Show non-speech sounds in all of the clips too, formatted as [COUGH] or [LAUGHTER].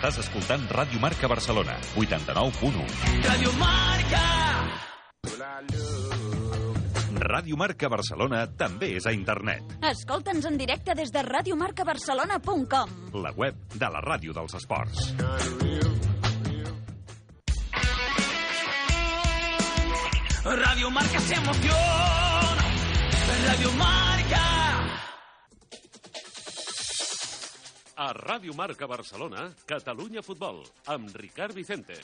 Estàs escoltant Ràdio Marca Barcelona, 89.1. Radio Marca. Ràdio Marca Barcelona també és a internet. Escolta'ns en directe des de radiomarcabarcelona.com. La web de la ràdio dels esports. Radio Marca se emociona. Radio Marca. A Ràdio Marca Barcelona, Catalunya Futbol, amb Ricard Vicente.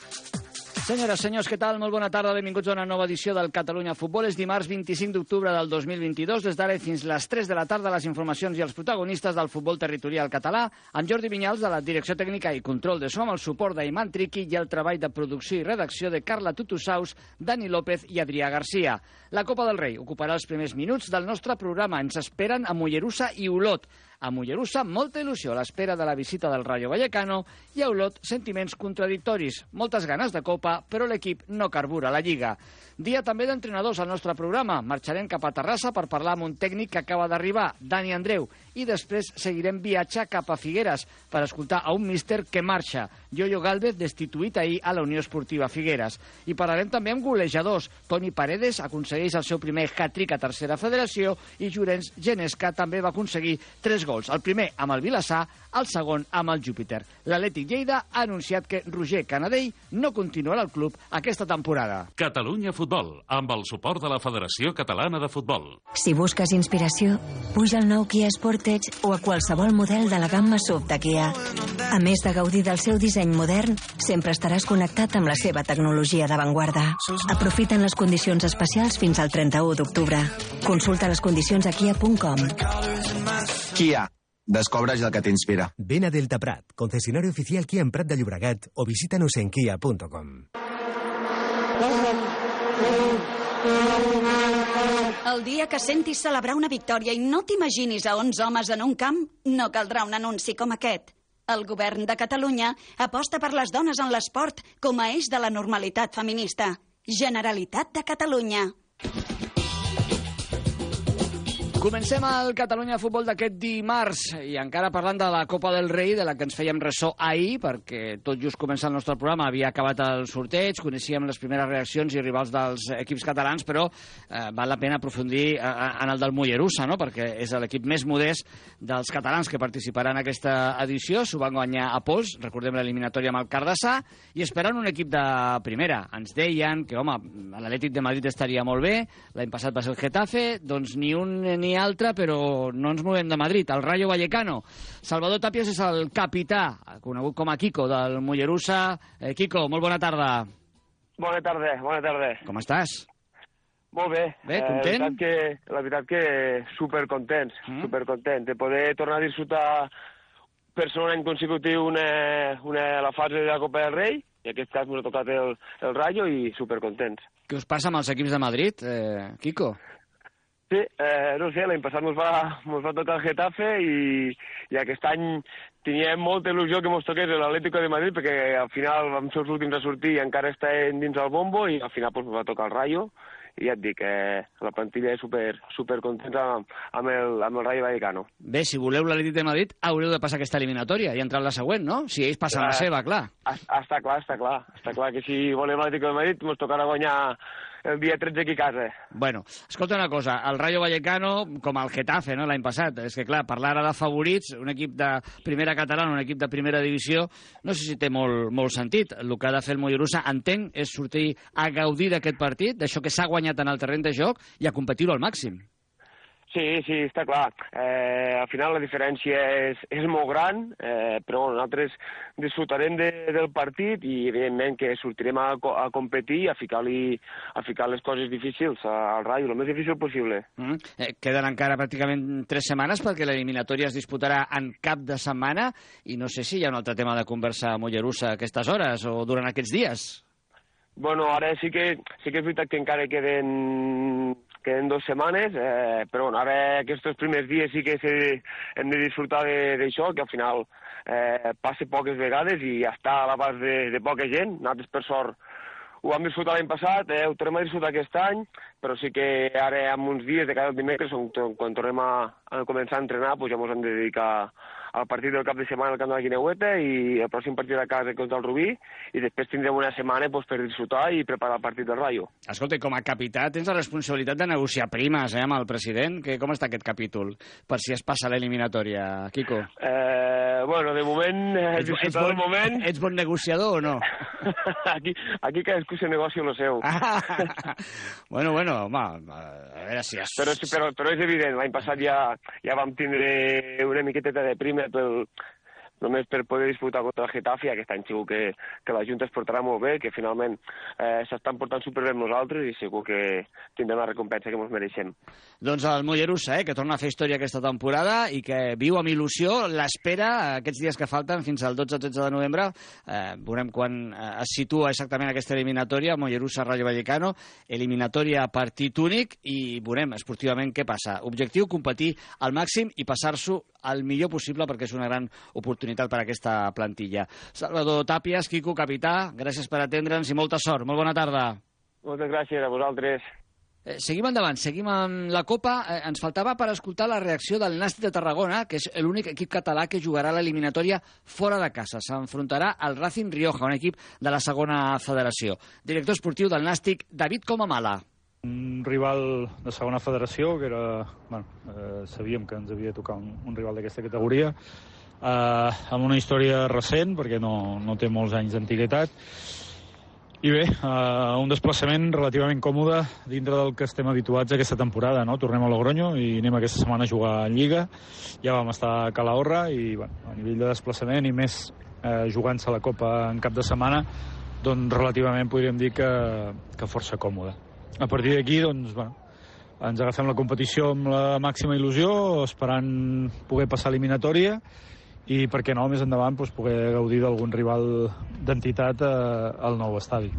Senyores, senyors, què tal? Molt bona tarda, benvinguts a una nova edició del Catalunya Futbol. És dimarts 25 d'octubre del 2022. Des d'ara fins les 3 de la tarda, les informacions i els protagonistes del futbol territorial català, amb Jordi Vinyals, de la Direcció Tècnica i Control de Som, el suport d'Aiman Triqui i el treball de producció i redacció de Carla Tutusaus, Dani López i Adrià Garcia. La Copa del Rei ocuparà els primers minuts del nostre programa. Ens esperen a Mollerussa i Olot. A Mollerussa, molta il·lusió a l'espera de la visita del Rayo Vallecano i a Olot, sentiments contradictoris. Moltes ganes de Copa, però l'equip no carbura la Lliga. Dia també d'entrenadors al nostre programa. Marxarem cap a Terrassa per parlar amb un tècnic que acaba d'arribar, Dani Andreu, i després seguirem viatge cap a Figueres per escoltar a un míster que marxa, Yoyo Galvez, destituït ahir a la Unió Esportiva Figueres. I parlarem també amb golejadors. Toni Paredes aconsegueix el seu primer hat-trick a Tercera Federació i Llorenç Genesca també va aconseguir tres gols. El primer amb el Vilassar, el segon amb el Júpiter. L'Atlètic Lleida ha anunciat que Roger Canadell no continuarà al club aquesta temporada. Catalunya Futbol, amb el suport de la Federació Catalana de Futbol. Si busques inspiració, puja al nou Kia Sportage o a qualsevol model de la gamma SUV de Kia. A més de gaudir del seu disseny modern, sempre estaràs connectat amb la seva tecnologia d'avantguarda. Aprofiten les condicions especials fins al 31 d'octubre. Consulta les condicions a kia.com. Kia. Descobreix el que t'inspira. Ven a Delta Prat, concesionario oficial Kia en Prat de Llobregat o visítanos en kia.com. El dia que sentis celebrar una victòria i no t'imaginis a 11 homes en un camp, no caldrà un anunci com aquest. El govern de Catalunya aposta per les dones en l'esport com a eix de la normalitat feminista. Generalitat de Catalunya. Comencem el Catalunya Futbol d'aquest dimarts i encara parlant de la Copa del Rei, de la que ens fèiem ressò ahir, perquè tot just començant el nostre programa havia acabat el sorteig, coneixíem les primeres reaccions i rivals dels equips catalans, però eh, val la pena aprofundir eh, en el del Mollerussa, no? perquè és l'equip més modest dels catalans que participaran en aquesta edició, s'ho van guanyar a pols, recordem l'eliminatòria amb el Cardassà, i esperen un equip de primera. Ens deien que, home, l'Atlètic de Madrid estaria molt bé, l'any passat va ser el Getafe, doncs ni un ni altre, però no ens movem de Madrid, el Rayo Vallecano. Salvador Tàpies és el capità, conegut com a Kiko, del Mollerussa. Eh, Kiko, molt bona tarda. Bona tarda, bona tarda. Com estàs? Molt bé. Bé, content? Eh, la, veritat que, la veritat que supercontents, mm. supercontent de poder tornar a disfrutar per segon any consecutiu una, una, la fase de la Copa del Rei, i aquest cas m'ha tocat el, el Rayo i supercontents. Què us passa amb els equips de Madrid, eh, Kiko? Sí, eh, no sé, l'any passat ens va, mos va tocar el Getafe i, i aquest any teníem molta il·lusió que ens toqués l'Atlético de Madrid perquè al final vam ser els últims a sortir i encara està dins el bombo i al final pues, va tocar el Rayo i ja et dic, eh, la plantilla és super, super contenta amb, amb, el, amb el Rayo Vallecano. Bé, si voleu l'Atlètic de Madrid, haureu de passar aquesta eliminatòria i entrar en la següent, no? Si ells passen la seva, clar. Està clar, està clar. Està clar que si volem l'Atlètic de Madrid ens tocarà guanyar el dia 13 aquí a casa. Bueno, escolta una cosa, el Rayo Vallecano, com el Getafe, no?, l'any passat, és que, clar, parlar ara de favorits, un equip de primera catalana, un equip de primera divisió, no sé si té molt, molt sentit. El que ha de fer el Mollerussa, entenc, és sortir a gaudir d'aquest partit, d'això que s'ha guanyat en el terreny de joc, i a competir-ho al màxim. Sí, sí, està clar. Eh, al final la diferència és, és molt gran, eh, però bueno, nosaltres disfrutarem de, del partit i evidentment que sortirem a, a competir i a ficar-li a ficar les coses difícils al Rayo, el més difícil possible. Mm. Eh, queden encara pràcticament tres setmanes perquè l'eliminatòria es disputarà en cap de setmana i no sé si hi ha un altre tema de conversa a Mollerussa a aquestes hores o durant aquests dies. Bueno, ara sí que, sí que és veritat que encara queden queden dues setmanes, eh, però bueno, ara aquests primers dies sí que se, hem de disfrutar d'això, que al final eh, passa poques vegades i ja està a l'abast de, de poca gent. Nosaltres, per sort, ho vam disfrutar l'any passat, eh, ho tornem a disfrutar aquest any, però sí que ara, en uns dies, de cada dimecres, quan tornem a, a començar a entrenar, pues ja ens hem de dedicar el partit del cap de setmana al camp de la Guineueta i el pròxim partit a casa contra el Rubí i després tindrem una setmana pues, per disfrutar i preparar el partit del Rayo. Escolta, com a capità tens la responsabilitat de negociar primes eh, amb el president. Que, com està aquest capítol? Per si es passa l'eliminatòria, Quico. Eh, bueno, de moment, eh, ets, ets, bon, moment... [LAUGHS] ets bon negociador o no? [LAUGHS] aquí, aquí cadascú se negocia el seu. [LAUGHS] bueno, bueno, home, a veure si... Es... Però, però, però és evident, l'any passat ja, ja vam tindre una miqueteta de prima pel, només per poder disputar contra el Getafe, aquest any segur que, que la Junta es portarà molt bé, que finalment eh, s'estan portant superbé amb nosaltres i segur que tindrem la recompensa que ens mereixem. Doncs el Mollerussa, eh, que torna a fer història aquesta temporada i que viu amb il·lusió l'espera aquests dies que falten fins al 12-13 de novembre. Eh, veurem quan eh, es situa exactament aquesta eliminatòria, Mollerussa-Rayo Vallecano, eliminatòria a partit únic i veurem esportivament què passa. Objectiu, competir al màxim i passar-s'ho el millor possible perquè és una gran oportunitat per a aquesta plantilla. Salvador Tàpies, Quico, capità, gràcies per atendre'ns i molta sort. Molt bona tarda. Moltes gràcies a vosaltres. Eh, seguim endavant, seguim amb la Copa. Eh, ens faltava per escoltar la reacció del Nàstic de Tarragona, que és l'únic equip català que jugarà l'eliminatòria fora de casa. S'enfrontarà al Racing Rioja, un equip de la segona federació. Director esportiu del Nàstic, David Comamala un rival de segona federació, que era... Bueno, eh, sabíem que ens havia de tocar un, un rival d'aquesta categoria, eh, amb una història recent, perquè no, no té molts anys d'antiguitat, i bé, eh, un desplaçament relativament còmode dintre del que estem habituats aquesta temporada, no? Tornem a Logroño i anem aquesta setmana a jugar a Lliga. Ja vam estar a Calahorra i, bueno, a nivell de desplaçament i més eh, jugant-se la Copa en cap de setmana, doncs relativament podríem dir que, que força còmode a partir d'aquí, doncs, bueno, ens agafem la competició amb la màxima il·lusió, esperant poder passar eliminatòria i, per què no, més endavant, doncs, poder gaudir d'algun rival d'entitat eh, al nou estadi.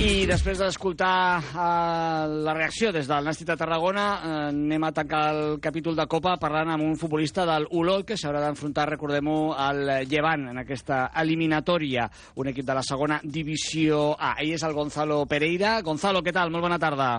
I després d'escoltar uh, la reacció des del Nàstic de Tarragona, uh, anem a tancar el capítol de Copa parlant amb un futbolista del Olot que s'haurà d'enfrontar, recordem-ho, al Llevant en aquesta eliminatòria, un equip de la segona divisió A. Ell és el Gonzalo Pereira. Gonzalo, què tal? Molt bona tarda.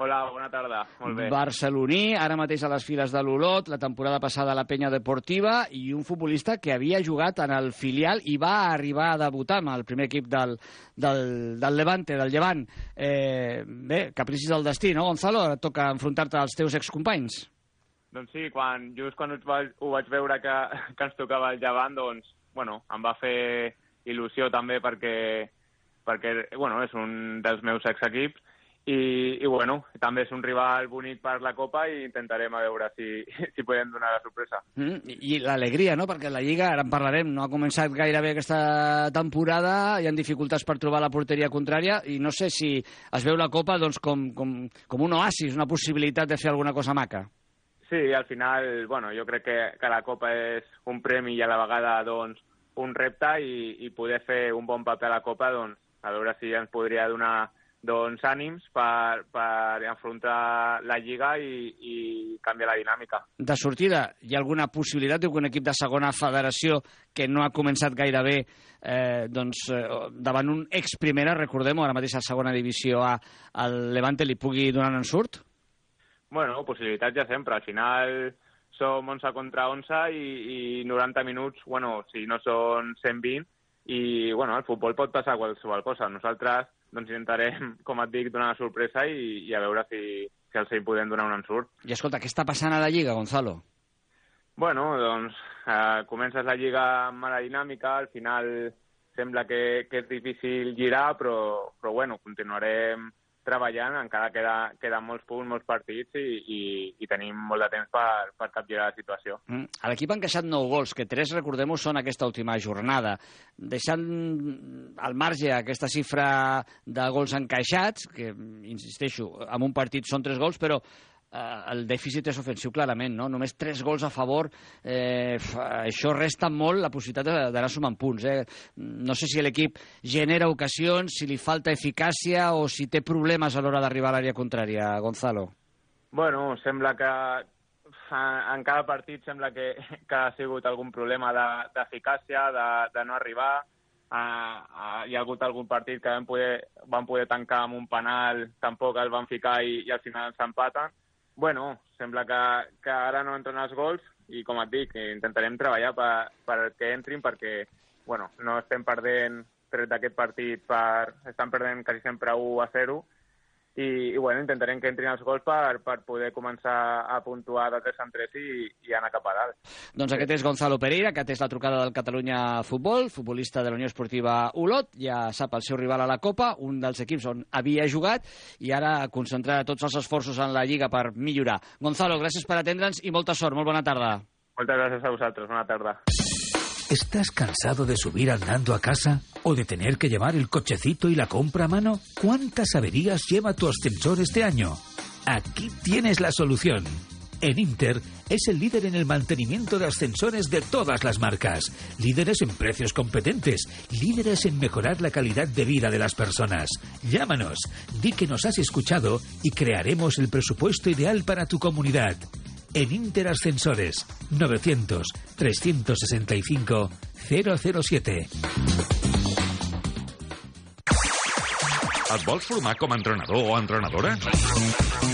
Hola, bona tarda. Molt bé. Barceloní, ara mateix a les files de l'Olot, la temporada passada a la Penya Deportiva, i un futbolista que havia jugat en el filial i va arribar a debutar amb el primer equip del, del, del Levante, del Llevant. Eh, bé, capricis del destí, no, Gonzalo? Ara toca enfrontar-te als teus excompanys. Doncs sí, quan, just quan ho vaig, ho vaig veure que, que ens tocava el Llevant, doncs, bueno, em va fer il·lusió també perquè, perquè bueno, és un dels meus exequips i, i bueno, també és un rival bonic per la Copa i intentarem a veure si, [LAUGHS] si podem donar la sorpresa. Mm, I, i l'alegria, no?, perquè la Lliga, ara en parlarem, no ha començat gaire bé aquesta temporada, hi ha dificultats per trobar la porteria contrària i no sé si es veu la Copa doncs, com, com, com un oasis, una possibilitat de fer alguna cosa maca. Sí, al final, bueno, jo crec que, que la Copa és un premi i a la vegada doncs, un repte i, i poder fer un bon paper a la Copa, doncs, a veure si ens podria donar doncs, ànims per, per enfrontar la Lliga i, i canviar la dinàmica. De sortida, hi ha alguna possibilitat que un equip de segona federació que no ha començat gaire bé eh, doncs, eh, davant un ex-primera, recordem-ho, ara mateix a segona divisió A, al Levante li pugui donar un ensurt? Bueno, possibilitats ja sempre. Al final som 11 contra 11 i, i 90 minuts, bueno, si no són 120, i bueno, al futbol pot passar qualsevol cosa. Nosaltres doncs intentarem, [LAUGHS] com et dic, donar una sorpresa i, i a veure si, si els hi podem donar un ensurt. I escolta, què està passant a la Lliga, Gonzalo? Bueno, doncs eh, comences la Lliga amb mala dinàmica, al final sembla que, que és difícil girar, però, però bueno, continuarem treballant, encara queda, queden molts punts, molts partits i, i, i tenim molt de temps per, per capgirar la situació. Mm. L'equip ha encaixat 9 gols, que 3, recordem-ho, són aquesta última jornada. Deixant al marge aquesta xifra de gols encaixats, que, insisteixo, en un partit són 3 gols, però el dèficit és ofensiu clarament, no? Només 3 gols a favor, eh, això resta molt la possibilitat d'anar sumant punts. Eh? No sé si l'equip genera ocasions, si li falta eficàcia o si té problemes a l'hora d'arribar a l'àrea contrària, Gonzalo. Bueno, sembla que en cada partit sembla que, que ha sigut algun problema d'eficàcia, de, de, de no arribar. Uh, uh, hi ha hagut algun partit que vam poder, van poder tancar amb un penal, tampoc el van ficar i, i al final s'empaten bueno, sembla que, que ara no entren els gols i, com et dic, intentarem treballar per, per que entrin perquè bueno, no estem perdent tret d'aquest partit per... estan perdent quasi sempre 1 a 0 i, i bueno, intentarem que entrin els gols per, per poder començar a puntuar de 3 en 3 i, i anar cap a dalt. Doncs aquest és Gonzalo Pereira, que és la trucada del Catalunya Futbol, futbolista de la Unió Esportiva Olot, ja sap el seu rival a la Copa, un dels equips on havia jugat, i ara concentrarà tots els esforços en la Lliga per millorar. Gonzalo, gràcies per atendre'ns i molta sort, molt bona tarda. Moltes gràcies a vosaltres, bona tarda. ¿Estás cansado de subir andando a casa o de tener que llevar el cochecito y la compra a mano? ¿Cuántas averías lleva tu ascensor este año? Aquí tienes la solución. En Inter es el líder en el mantenimiento de ascensores de todas las marcas, líderes en precios competentes, líderes en mejorar la calidad de vida de las personas. Llámanos, di que nos has escuchado y crearemos el presupuesto ideal para tu comunidad. En Inter Ascensores 900 365 007. Et vols formar com a entrenador o entrenadora?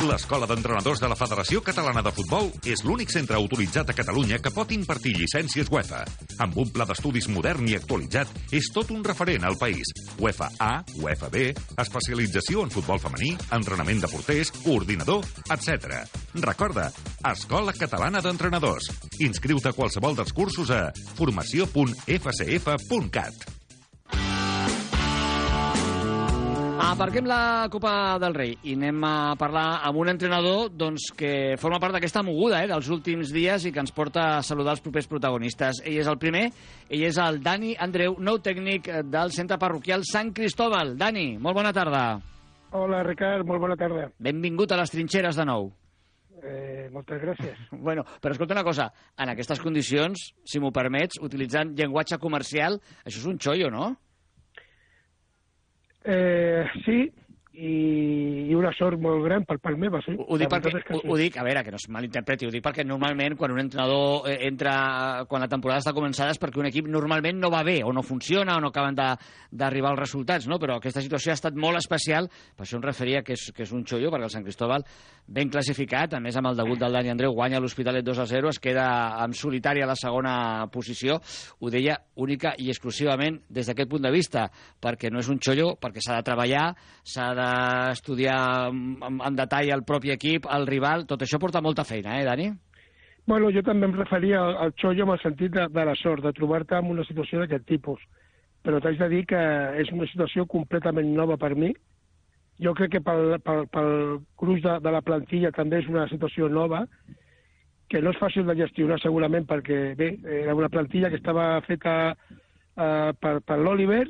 L'Escola d'Entrenadors de la Federació Catalana de Futbol és l'únic centre autoritzat a Catalunya que pot impartir llicències UEFA. Amb un pla d'estudis modern i actualitzat, és tot un referent al país. UEFA A, UEFA B, especialització en futbol femení, entrenament de porters, coordinador, etc. Recorda, Escola Catalana d'Entrenadors. Inscriu-te a qualsevol dels cursos a formació.fcf.cat. Aparquem la Copa del Rei i anem a parlar amb un entrenador doncs, que forma part d'aquesta moguda eh, dels últims dies i que ens porta a saludar els propers protagonistes. Ell és el primer, ell és el Dani Andreu, nou tècnic del centre parroquial Sant Cristóbal. Dani, molt bona tarda. Hola, Ricard, molt bona tarda. Benvingut a les trinxeres de nou. Eh, moltes gràcies. [LAUGHS] Bueno, però escolta una cosa, en aquestes condicions, si m'ho permets, utilitzant llenguatge comercial, això és un xollo, no? Eh, sí, i, i una sort molt gran per part meva, sí. Ho dic, perquè, ho, ho dic, a veure, que no es malinterpreti, ho dic perquè normalment quan un entrenador eh, entra, quan la temporada està començada és perquè un equip normalment no va bé, o no funciona, o no acaben d'arribar als resultats, no? però aquesta situació ha estat molt especial, per això em referia que és, que és un xollo, perquè el Sant Cristóbal, ben classificat, a més amb el debut del Dani Andreu, guanya l'Hospitalet 2 a 0, es queda en solitari a la segona posició, ho deia única i exclusivament des d'aquest punt de vista, perquè no és un xollo, perquè s'ha de treballar, s'ha de estudiar en, en detall el propi equip, el rival, tot això porta molta feina, eh, Dani? Bueno, jo també em referia al, al xollo amb el sentit de, de la sort, de trobar-te en una situació d'aquest tipus. Però t'haig de dir que és una situació completament nova per mi. Jo crec que pel, pel, pel gruix de, de la plantilla també és una situació nova, que no és fàcil de gestionar segurament perquè, bé, era una plantilla que estava feta eh, per, per l'Oliver,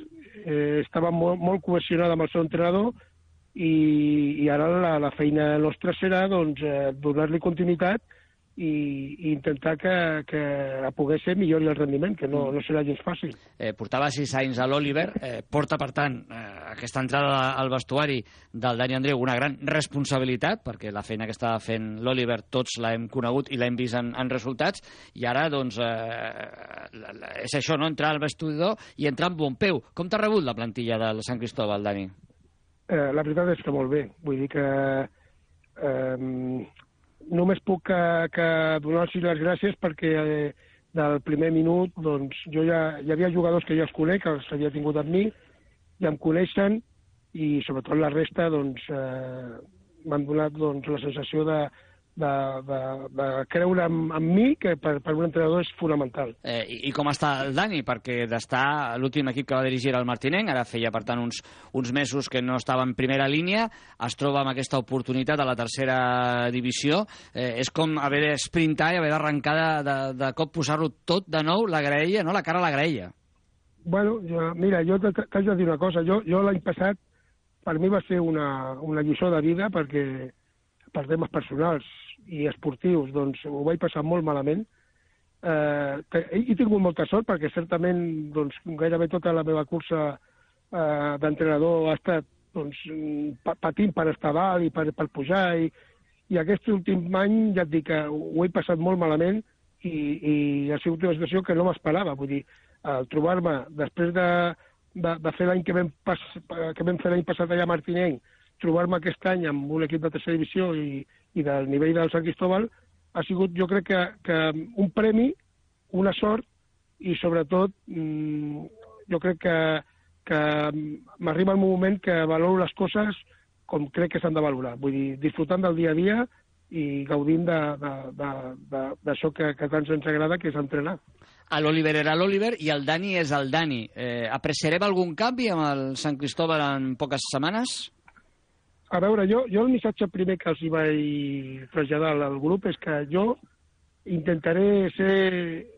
eh, estava molt, molt cohesionada amb el seu entrenador, i, i ara la, la feina nostra serà doncs, eh, donar-li continuïtat i, i intentar que, que a poder ser millori el rendiment, que no, no serà gens fàcil. Eh, portava sis anys a l'Oliver, eh, porta, per tant, eh, aquesta entrada al vestuari del Dani Andreu una gran responsabilitat, perquè la feina que estava fent l'Oliver tots l'hem conegut i l'hem vist en, en resultats, i ara, doncs, eh, la, la, és això, no?, entrar al vestidor i entrar amb bon peu. Com t'ha rebut la plantilla del Sant Cristóbal, Dani? Eh, la veritat és que molt bé. Vull dir que eh, només puc que, que donar-los les gràcies perquè eh, del primer minut doncs, jo ja, hi havia jugadors que ja els conec, que els havia tingut amb mi, ja em coneixen i sobretot la resta doncs, eh, m'han donat doncs, la sensació de, de, de, de creure en, en mi, que per, per un entrenador és fonamental. Eh, i, I com està el Dani? Perquè d'estar l'últim equip que va dirigir el Martinenc, ara feia, per tant, uns, uns mesos que no estava en primera línia, es troba amb aquesta oportunitat a la tercera divisió. Eh, és com haver de sprintar i haver d'arrencar de, de, de cop posar-lo tot de nou, la graella, no? la cara a la graella. Bueno, jo, mira, jo t'haig de dir una cosa. Jo, jo l'any passat, per mi va ser una, una lliçó de vida perquè per temes personals i esportius, doncs ho vaig passar molt malament. Eh, he tingut molta sort perquè certament doncs, gairebé tota la meva cursa eh, d'entrenador ha estat doncs, patint per estar dalt i per, per pujar i, i aquest últim any ja et dic que ho he passat molt malament i, i ha sigut una situació que no m'esperava. Vull dir, el trobar-me després de, de, de fer l'any que, pas, que vam fer l'any passat allà a Martinenc, trobar-me aquest any amb un equip de tercera divisió i, i del nivell del Sant Cristóbal ha sigut, jo crec que, que un premi, una sort i sobretot mmm, jo crec que, que m'arriba el moment que valoro les coses com crec que s'han de valorar. Vull dir, disfrutant del dia a dia i gaudint d'això que, que tant ens agrada, que és entrenar. A l'Oliver era l'Oliver i el Dani és el Dani. Eh, apreciarem algun canvi amb el Sant Cristóbal en poques setmanes? A veure, jo, jo el missatge primer que els hi vaig traslladar al grup és que jo intentaré ser,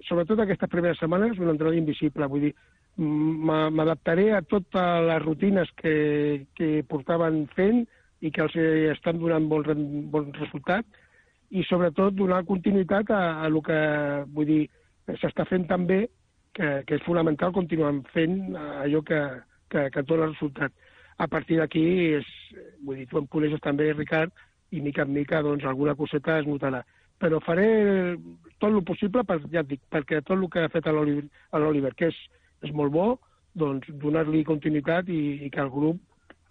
sobretot aquestes primeres setmanes, un entrenador invisible. Vull dir, m'adaptaré a totes les rutines que, que portaven fent i que els estan donant bon, bon resultat i sobretot donar continuïtat a, a el que vull dir s'està fent també que, que és fonamental continuar fent allò que, que, que dona resultat a partir d'aquí, vull dir, tu em coneixes també, Ricard, i mica en mica, doncs, alguna coseta es notarà. Però faré tot el possible, per, ja et dic, perquè tot el que ha fet a l'Oliver, que és, és molt bo, doncs donar-li continuïtat i, i que el grup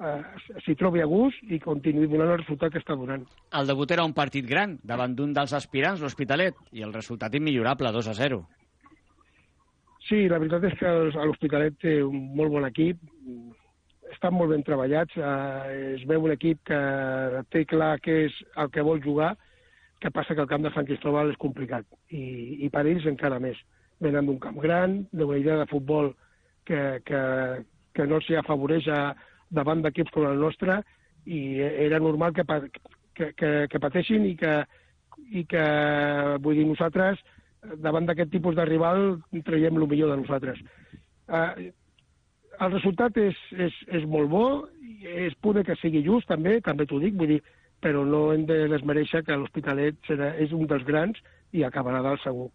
eh, s'hi trobi a gust i continuï donant el resultat que està donant. El debut era un partit gran, davant d'un dels aspirants, l'Hospitalet, i el resultat immillorable, 2 a 0. Sí, la veritat és que l'Hospitalet té un molt bon equip, estan molt ben treballats, eh, es veu un equip que té clar què és el que vol jugar, que passa que el camp de Sant Cristóbal és complicat, i, i per ells encara més. Venen d'un camp gran, d'una idea de futbol que, que, que no s'hi afavoreix a, davant d'equips com el nostre, i era normal que, que, que, que pateixin i que, i que, vull dir, nosaltres, davant d'aquest tipus de rival, traiem el millor de nosaltres. Uh, el resultat és, és, és molt bo, és poder que sigui just també, també t'ho dic, vull dir, però no hem de desmereixer que l'Hospitalet és un dels grans i acabarà dalt segur.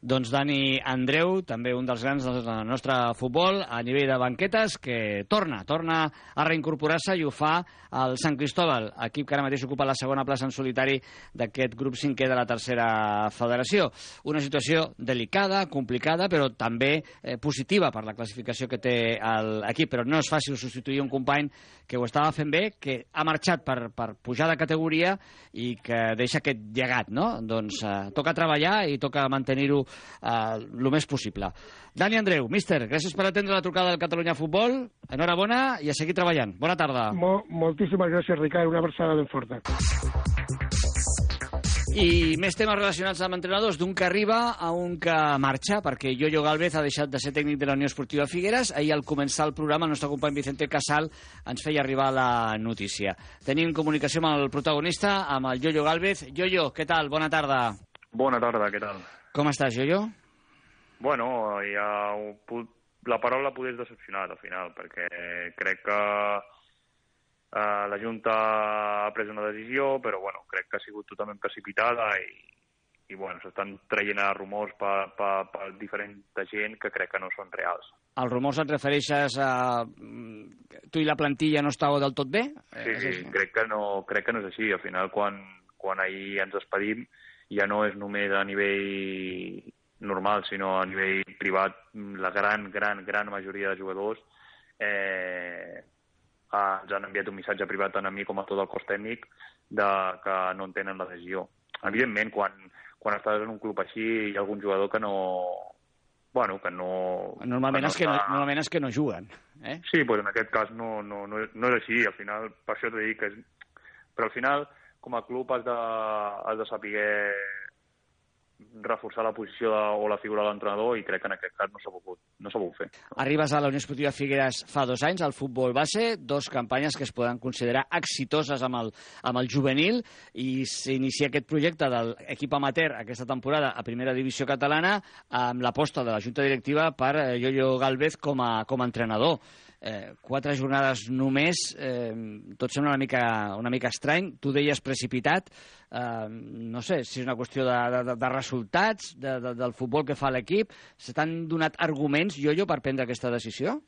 Doncs Dani Andreu, també un dels grans del nostre futbol a nivell de banquetes, que torna, torna a reincorporar-se i ho fa el Sant Cristóbal, equip que ara mateix ocupa la segona plaça en solitari d'aquest grup cinquè de la tercera federació. Una situació delicada, complicada, però també eh, positiva per la classificació que té l'equip, però no és fàcil substituir un company que ho estava fent bé, que ha marxat per, per pujar de categoria i que deixa aquest llegat, no? Doncs eh, toca treballar i toca mantenir-ho eh, el més possible. Dani Andreu, míster, gràcies per atendre la trucada del Catalunya Futbol. Enhorabona i a seguir treballant. Bona tarda. Mo moltíssimes gràcies, Ricard. Una abraçada ben forta. I més temes relacionats amb entrenadors, d'un que arriba a un que marxa, perquè Jojo Galvez ha deixat de ser tècnic de la Unió Esportiva Figueres. Ahir, al començar el programa, el nostre company Vicente Casal ens feia arribar la notícia. Tenim comunicació amb el protagonista, amb el Jojo Galvez. Jojo, què tal? Bona tarda. Bona tarda, què tal? Com estàs, Jojo? Bueno, ja la paraula poder decepcionat, al final, perquè crec que Uh, la Junta ha pres una decisió, però bueno, crec que ha sigut totalment precipitada i, i bueno, s'estan traient a rumors per, per, per diferent gent que crec que no són reals. Els rumors et refereixes a... Tu i la plantilla no estàveu del tot bé? Sí, sí, crec que no, crec que no és així. Al final, quan, quan ahir ens despedim, ja no és només a nivell normal, sinó a nivell privat, la gran, gran, gran majoria de jugadors eh, ens han enviat un missatge privat tant a mi com a tot el cos tècnic de que no entenen la decisió. Evidentment, quan, quan estàs en un club així hi ha algun jugador que no, bueno, que no... Normalment, que no és que no, normalment és que no juguen. Eh? Sí, doncs en aquest cas no, no, no, és- no és així. Al final, per això t'he dit que és... Però al final, com a club, has de, has de saber reforçar la posició de, o la figura de l'entrenador i crec que en aquest cas no s'ha pogut, no pogut fer. Arribes a la Unió Esportiva Figueres fa dos anys al futbol base, dos campanyes que es poden considerar exitoses amb el, amb el juvenil i s'inicia aquest projecte de l'equip amateur aquesta temporada a primera divisió catalana amb l'aposta de la Junta Directiva per eh, Yoyo Galvez com a, com a entrenador. Eh, quatre jornades només, eh, tot sembla una mica, una mica estrany. Tu deies precipitat, eh, no sé si és una qüestió de, de, de resultats, de, de, del futbol que fa l'equip. Se t'han donat arguments, Yoyo, per prendre aquesta decisió?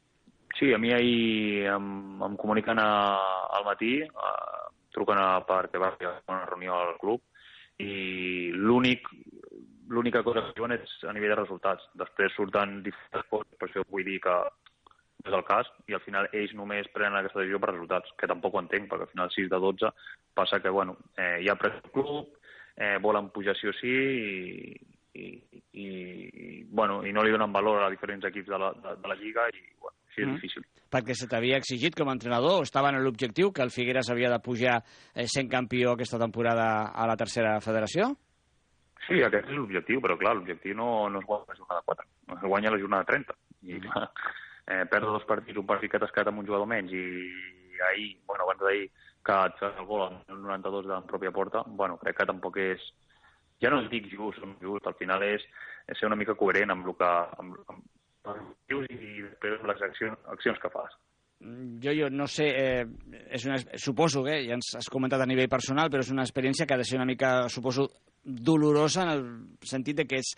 Sí, a mi ahir em, em comuniquen a, al matí, eh, truquen a, perquè va haver una reunió al club i l'únic l'única cosa que diuen és a nivell de resultats. Després surten diferents coses, per això vull dir que no és el cas, i al final ells només prenen aquesta decisió per resultats, que tampoc ho entenc, perquè al final 6 de 12 passa que, bueno, eh, ja ha pres el club, eh, volen pujar sí o sí, i, i, i, bueno, i no li donen valor a diferents equips de la, de, de la Lliga, i bueno, així és Mm. difícil. Perquè se t'havia exigit com a entrenador, o estava en l'objectiu que el Figueres havia de pujar eh, sent campió aquesta temporada a la tercera federació? Sí, aquest és l'objectiu, però clar, l'objectiu no, no es guanya la jornada 4, es guanya la jornada 30. I clar, eh, perdre dos partits, un partit que t'has quedat amb un jugador menys i ahir, bueno, abans d'ahir, que et fas el gol al 92 de la pròpia porta, bueno, crec que tampoc és... Ja no es dic just, no just, al final és, és ser una mica coherent amb el que... Amb, amb, amb i després amb les accions, accions que fas. Jo, jo no sé, eh, és una, suposo que ja ens has comentat a nivell personal, però és una experiència que ha de ser una mica, suposo, dolorosa en el sentit de que és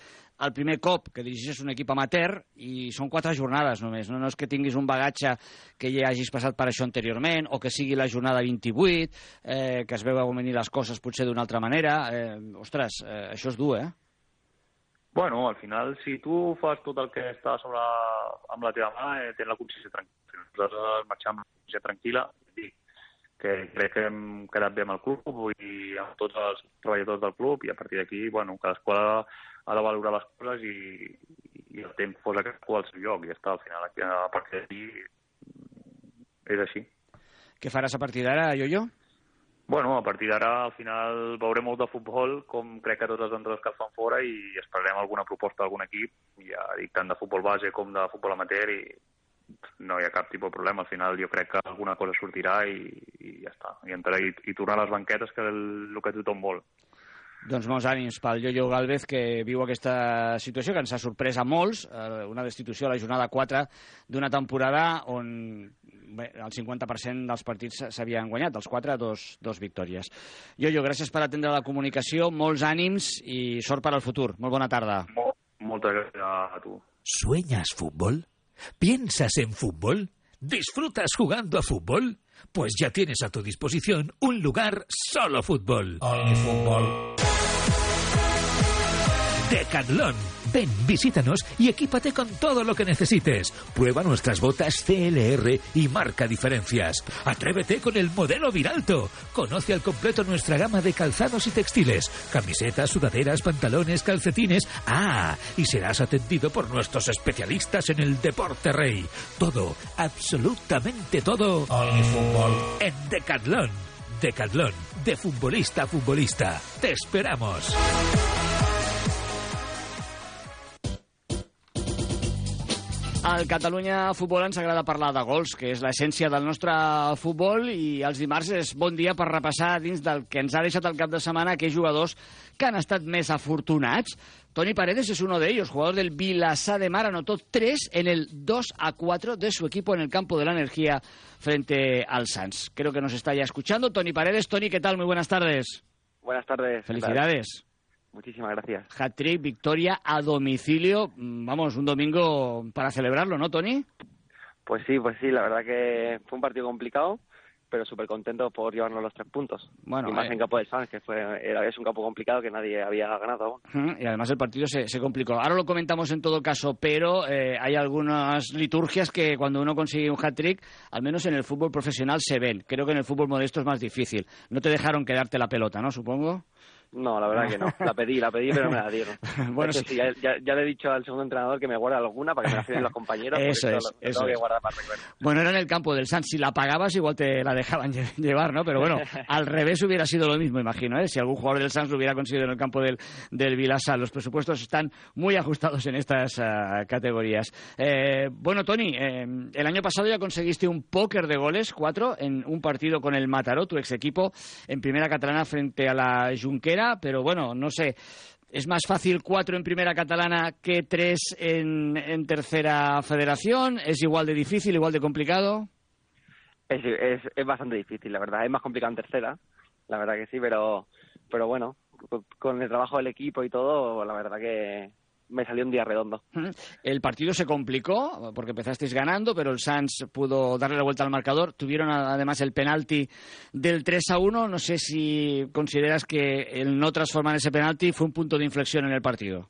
el primer cop que dirigeixes un equip amateur i són quatre jornades només. No, no és que tinguis un bagatge que ja hagis passat per això anteriorment o que sigui la jornada 28, eh, que es veuen venir les coses potser d'una altra manera. Eh, ostres, eh, això és dur, eh? Bueno, al final, si tu fas tot el que està sobre, amb la teva mà, eh, tens la consciència tranquil·la. Nosaltres marxem amb la consciència tranquil·la, que crec que hem quedat bé amb el club i amb tots els treballadors del club i a partir d'aquí, bueno, cadascú ha, ha de valorar les coses i, i el temps posa cadascú al seu lloc i ja està, al final, aquí, a partir d'aquí és així. Què faràs a partir d'ara, Yoyo? Bueno, a partir d'ara, al final, veurem molt de futbol, com crec que tots els entrenadors que fan fora, i esperarem alguna proposta d'algun equip, ja dic, tant de futbol base com de futbol amateur, i no hi ha cap tipus de problema. Al final jo crec que alguna cosa sortirà i, i ja està. I, entrar, i, i tornar a les banquetes, que és el, el que tothom vol. Doncs molts ànims pel Yoyo Galvez, que viu aquesta situació que ens ha sorprès a molts, eh, una destitució a la jornada 4 d'una temporada on bé, el 50% dels partits s'havien guanyat, dels 4 dos, dos victòries. Yoyo, gràcies per atendre la comunicació, molts ànims i sort per al futur. Molt bona tarda. Molt, moltes gràcies a tu. ¿Sueñas fútbol? ¿Piensas en fútbol? ¿Disfrutas jugando a fútbol? Pues ya tienes a tu disposición un lugar solo fútbol. fútbol. Decathlon. Ven, visítanos y equípate con todo lo que necesites. Prueba nuestras botas CLR y marca diferencias. Atrévete con el modelo Viralto. Conoce al completo nuestra gama de calzados y textiles, camisetas, sudaderas, pantalones, calcetines. Ah, y serás atendido por nuestros especialistas en el deporte rey. Todo, absolutamente todo. En Decathlon. Decathlon, de futbolista a futbolista. Te esperamos. Al Catalunya Futbol ens agrada parlar de gols, que és l'essència del nostre futbol, i els dimarts és bon dia per repassar dins del que ens ha deixat el cap de setmana aquells jugadors que han estat més afortunats. Tony Paredes es uno de ellos, jugador del Vilassar de Mar, anotó 3 en el 2 a 4 de su equipo en el campo de la energía frente al Sanz. Creo que nos está ya escuchando Tony Paredes. Tony, ¿qué tal? Muy buenas tardes. Buenas tardes. Felicidades. Muchísimas gracias. Hat-trick, victoria a domicilio. Mm, Vamos, un domingo para celebrarlo, ¿no, Tony? Pues sí, pues sí, la verdad que fue un partido complicado, pero súper contento por llevarnos los tres puntos. Bueno, y más eh. en campo del Sanz, que fue, era, es un campo complicado que nadie había ganado aún. Y además el partido se, se complicó. Ahora lo comentamos en todo caso, pero eh, hay algunas liturgias que cuando uno consigue un hat-trick, al menos en el fútbol profesional se ven. Creo que en el fútbol modesto es más difícil. No te dejaron quedarte la pelota, ¿no? Supongo. No, la verdad que no. La pedí, la pedí, pero me la dieron. [LAUGHS] Bueno, Es que sí, ya, ya- ya le he dicho al segundo entrenador que me guarde alguna para que me la firmen los compañeros. Eso es, lo- eso es. para. Bueno, era en el campo del Sanz. Si la pagabas, igual te la dejaban lle- llevar, ¿no? Pero bueno, [LAUGHS] al revés hubiera sido lo mismo, imagino, ¿eh? Si algún jugador del Sanz lo hubiera conseguido en el campo del, del Vilassar. Los presupuestos están muy ajustados en estas ah, categorías. Eh, bueno, Tony, eh, el año pasado ya conseguiste un póker de goles, cuatro, en un partido con el Mataró, tu ex equipo, en primera catalana frente a la Junquera, pero bueno, no sé. ¿Es más fácil cuatro en primera catalana que tres en, en tercera federación? ¿Es igual de difícil, igual de complicado? Es, es, es bastante difícil, la verdad. Es más complicado en tercera, la verdad que sí, pero, pero bueno, con- con el trabajo del equipo y todo, la verdad que me salió un día redondo. El partido se complicó porque empezasteis ganando, pero el Sanz pudo darle la vuelta al marcador. Tuvieron además el penalti del 3 a 1. No sé si consideras que el no transformar ese penalti fue un punto de inflexión en el partido.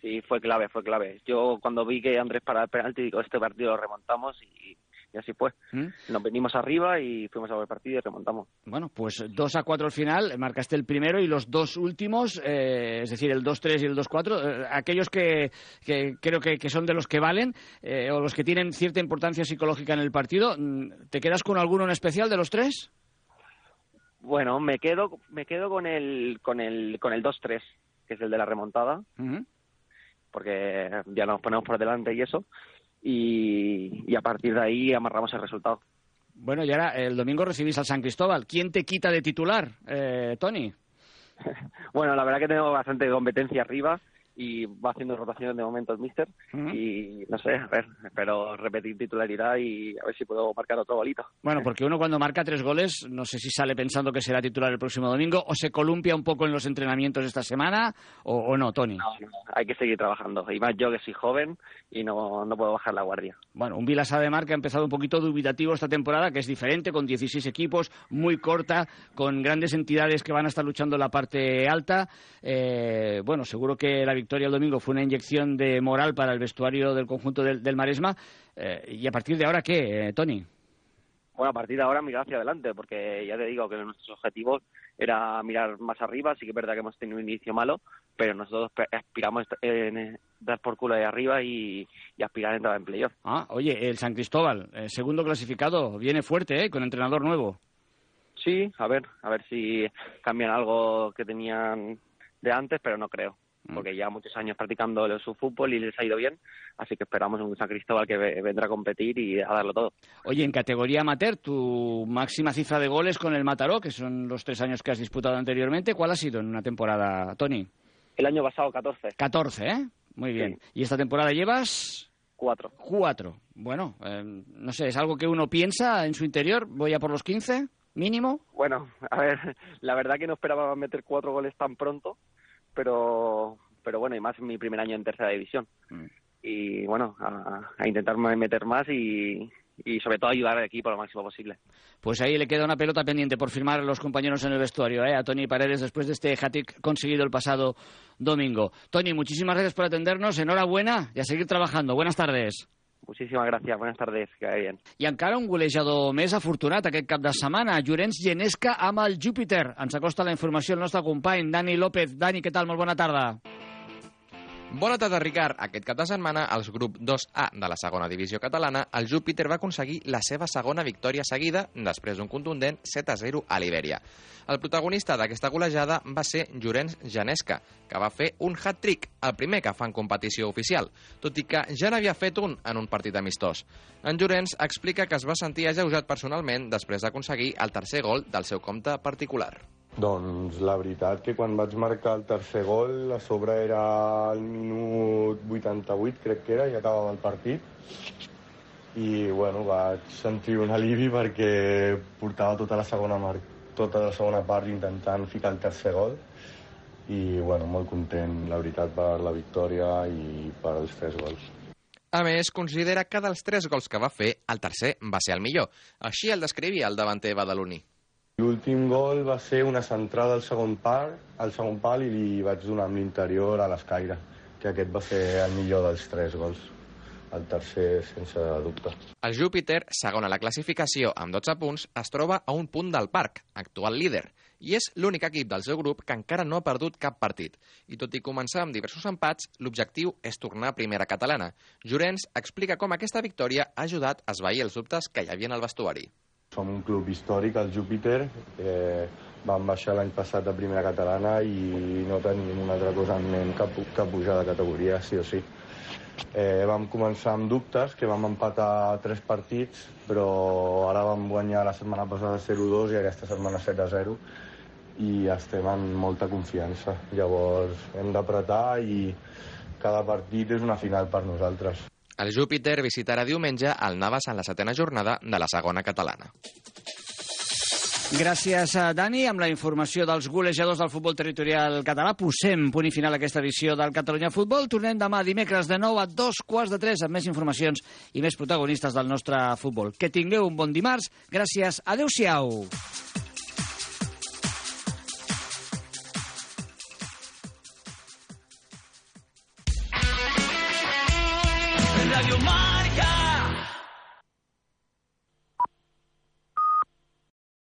Sí, fue clave, fue clave. Yo cuando vi que Andrés para el penalti, digo, este partido lo remontamos y, y así fue. ¿Mm? Nos venimos arriba y fuimos a ver el partido y remontamos. Bueno, pues 2 a 4 al final, marcaste el primero y los dos últimos, eh, es decir, el 2-3 y el 2-4, eh, aquellos que, que creo que, que son de los que valen eh, o los que tienen cierta importancia psicológica en el partido, mm, ¿te quedas con alguno en especial de los tres? Bueno, me quedo me quedo con el con el con el 2-3, que es el de la remontada, porque ya nos ponemos por delante y eso. Y, y a partir de ahí amarramos el resultado. Bueno, y ahora el domingo recibís al San Cristóbal. ¿Quién te quita de titular, eh, Tony? [LAUGHS] Bueno, la verdad que tengo bastante competencia arriba y va haciendo rotaciones de momento el míster y no sé, a ver, espero repetir titularidad y a ver si puedo marcar otro golito. Bueno, porque uno cuando marca tres goles, no sé si sale pensando que será titular el próximo domingo o se columpia un poco en los entrenamientos esta semana o, o no, Tony. No, no, hay que seguir trabajando y más yo que soy joven y no, no puedo bajar la guardia. Bueno, un Vilas Mar que ha empezado un poquito dubitativo esta temporada, que es diferente, con 16 equipos, muy corta, con grandes entidades que van a estar luchando en la parte alta. Eh, bueno, seguro que la victoria el domingo fue una inyección de moral para el vestuario del conjunto del, del Maresma. Eh, ¿Y a partir de ahora qué, eh, Tony? Bueno, a partir de ahora mirar hacia adelante, porque ya te digo que nuestros objetivos era mirar más arriba, sí que es verdad que hemos tenido un inicio malo, pero nosotros aspiramos en dar por culo de arriba y, y aspirar a entrar en playoff. Ah, oye, el San Cristóbal, eh, segundo clasificado, viene fuerte, ¿eh? Con entrenador nuevo. Sí, a ver, a ver si cambian algo que tenían de antes, pero no creo, porque ya muchos años practicando su fútbol y les ha ido bien, así que esperamos un San Cristóbal que ve- vendrá a competir y a darlo todo. Oye, en categoría amateur, tu máxima cifra de goles con el Mataró, que son los tres años que has disputado anteriormente, ¿cuál ha sido en una temporada, Tony? El año pasado 14. 14, ¿eh? Muy bien. ¿Y esta temporada llevas? Cuatro. Cuatro. Bueno, eh, no sé, ¿es algo que uno piensa en su interior? ¿Voy a por los 15? ¿Mínimo? Bueno, a ver, [LAUGHS] la verdad que no esperaba meter cuatro goles tan pronto, pero, pero bueno, y más en mi primer año en tercera división. Y bueno, a, a intentar meter más y, y sobre todo ayudar al equipo lo máximo posible. Pues ahí le queda una pelota pendiente por firmar a los compañeros en el vestuario, ¿eh? a Tony Paredes, después de este hat conseguido el pasado domingo. Tony, muchísimas gracias por atendernos, enhorabuena y a seguir trabajando. Buenas tardes. Muchísimas gracias, buenas tardes, que vaya bien. I encara un golejador més afortunat aquest cap de setmana, Llorenç Genesca amb el Júpiter. Ens acosta la informació el nostre company, Dani López. Dani, què tal? Molt bona tarda. Bona tarda, Ricard. Aquest cap de setmana, als grup 2A de la segona divisió catalana, el Júpiter va aconseguir la seva segona victòria seguida després d'un contundent 7-0 a l'Ibèria. El protagonista d'aquesta golejada va ser Llorenç Genesca, que va fer un hat-trick, el primer que fa en competició oficial, tot i que ja n'havia fet un en un partit amistós. En Llorenç explica que es va sentir ajeujat personalment després d'aconseguir el tercer gol del seu compte particular. Doncs la veritat que quan vaig marcar el tercer gol, a sobre era el minut 88, crec que era, i acabava el partit. I, bueno, vaig sentir un alivi perquè portava tota la segona, mar... tota la segona part intentant ficar el tercer gol i bueno, molt content, la veritat, per la victòria i per els tres gols. A més, considera que dels tres gols que va fer, el tercer va ser el millor. Així el descrivia el davanter badaloní. L'últim gol va ser una centrada al segon pal, al segon pal i li vaig donar amb l'interior a l'escaire, que aquest va ser el millor dels tres gols. El tercer, sense dubte. El Júpiter, segon a la classificació amb 12 punts, es troba a un punt del parc, actual líder, i és l'únic equip del seu grup que encara no ha perdut cap partit. I tot i començar amb diversos empats, l'objectiu és tornar a primera catalana. Llorenç explica com aquesta victòria ha ajudat a esvair els dubtes que hi havia en el vestuari. Som un club històric, el Júpiter. Eh, vam baixar l'any passat a primera catalana i no tenim una altra cosa en ment que, que pujar de categoria, sí o sí. Eh, vam començar amb dubtes, que vam empatar tres partits, però ara vam guanyar la setmana passada 0-2 i aquesta setmana 7-0 i estem amb molta confiança. Llavors hem d'apretar i cada partit és una final per nosaltres. El Júpiter visitarà diumenge el Navas en la setena jornada de la segona catalana. Gràcies, a Dani. Amb la informació dels golejadors del futbol territorial català, posem punt i final a aquesta edició del Catalunya Futbol. Tornem demà dimecres de nou a dos quarts de tres amb més informacions i més protagonistes del nostre futbol. Que tingueu un bon dimarts. Gràcies. Adéu-siau.